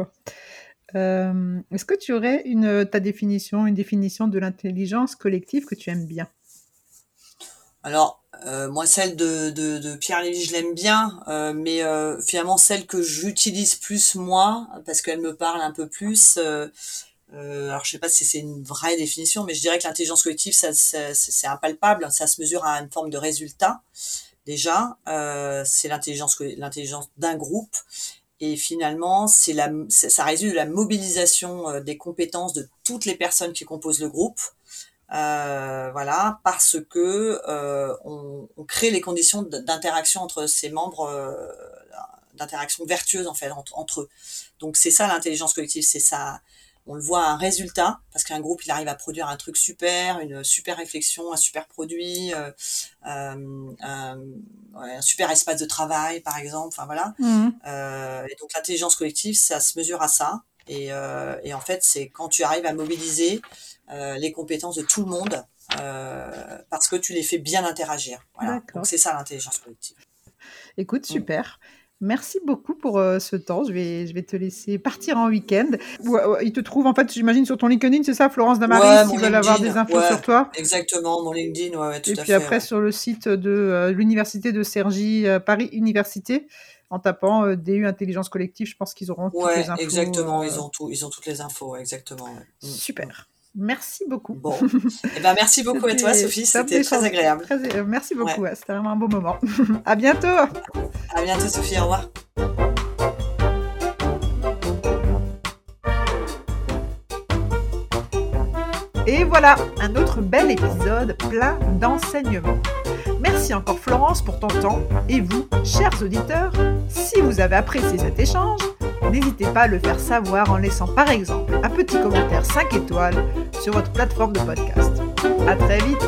Euh, Est-ce que tu aurais une ta définition, une définition de l'intelligence collective que tu aimes bien? Alors euh, moi, celle de, de, Pierre Lévy, je l'aime bien, euh, mais euh, finalement celle que j'utilise plus moi, parce qu'elle me parle un peu plus. Euh, alors, je sais pas si c'est une vraie définition, mais je dirais que l'intelligence collective, ça, c'est impalpable, ça se mesure à une forme de résultat. Déjà, c'est l'intelligence, l'intelligence d'un groupe, et finalement, c'est la, ça résulte de la mobilisation des compétences de toutes les personnes qui composent le groupe voilà, parce que euh, on, on, crée les conditions d'interaction entre ces membres, euh, d'interaction vertueuse en fait entre, entre eux. Donc c'est ça l'intelligence collective, c'est ça. On le voit un résultat parce qu'un groupe il arrive à produire un truc super, une super réflexion, un super produit, euh, euh, un, ouais, un, super espace de travail par exemple. Enfin voilà. Mmh. Euh, et donc l'intelligence collective, ça se mesure à ça. Et, et en fait, c'est quand tu arrives à mobiliser euh, les compétences de tout le monde euh, parce que tu les fais bien interagir. Voilà. Donc c'est ça l'intelligence collective. Écoute, mm. super. Merci beaucoup pour euh, ce temps. Je vais, je vais te laisser partir en week-end. il te trouve, en fait, j'imagine, sur ton LinkedIn, c'est ça, Florence Damaris, s'ils veulent avoir des infos sur toi. Exactement, mon LinkedIn, ouais, tout Et puis après, sur le site de l'Université de Cergy, Paris Université, en tapant DU Intelligence Collective, je pense qu'ils auront toutes les infos. Exactement, ils, ont tout, ils ont toutes les infos, exactement. Mm. Super. Merci beaucoup. Bon. Eh ben, merci beaucoup à toi, Sophie. C'était très agréable. Merci beaucoup. C'était vraiment un beau moment. à bientôt. À bientôt, Sophie. Au revoir. Et voilà, un autre bel épisode plein d'enseignements. Merci encore Florence pour ton temps. Et vous, chers auditeurs, si vous avez apprécié cet échange, n'hésitez pas à le faire savoir en laissant par exemple un petit commentaire 5 étoiles sur votre plateforme de podcast. À très vite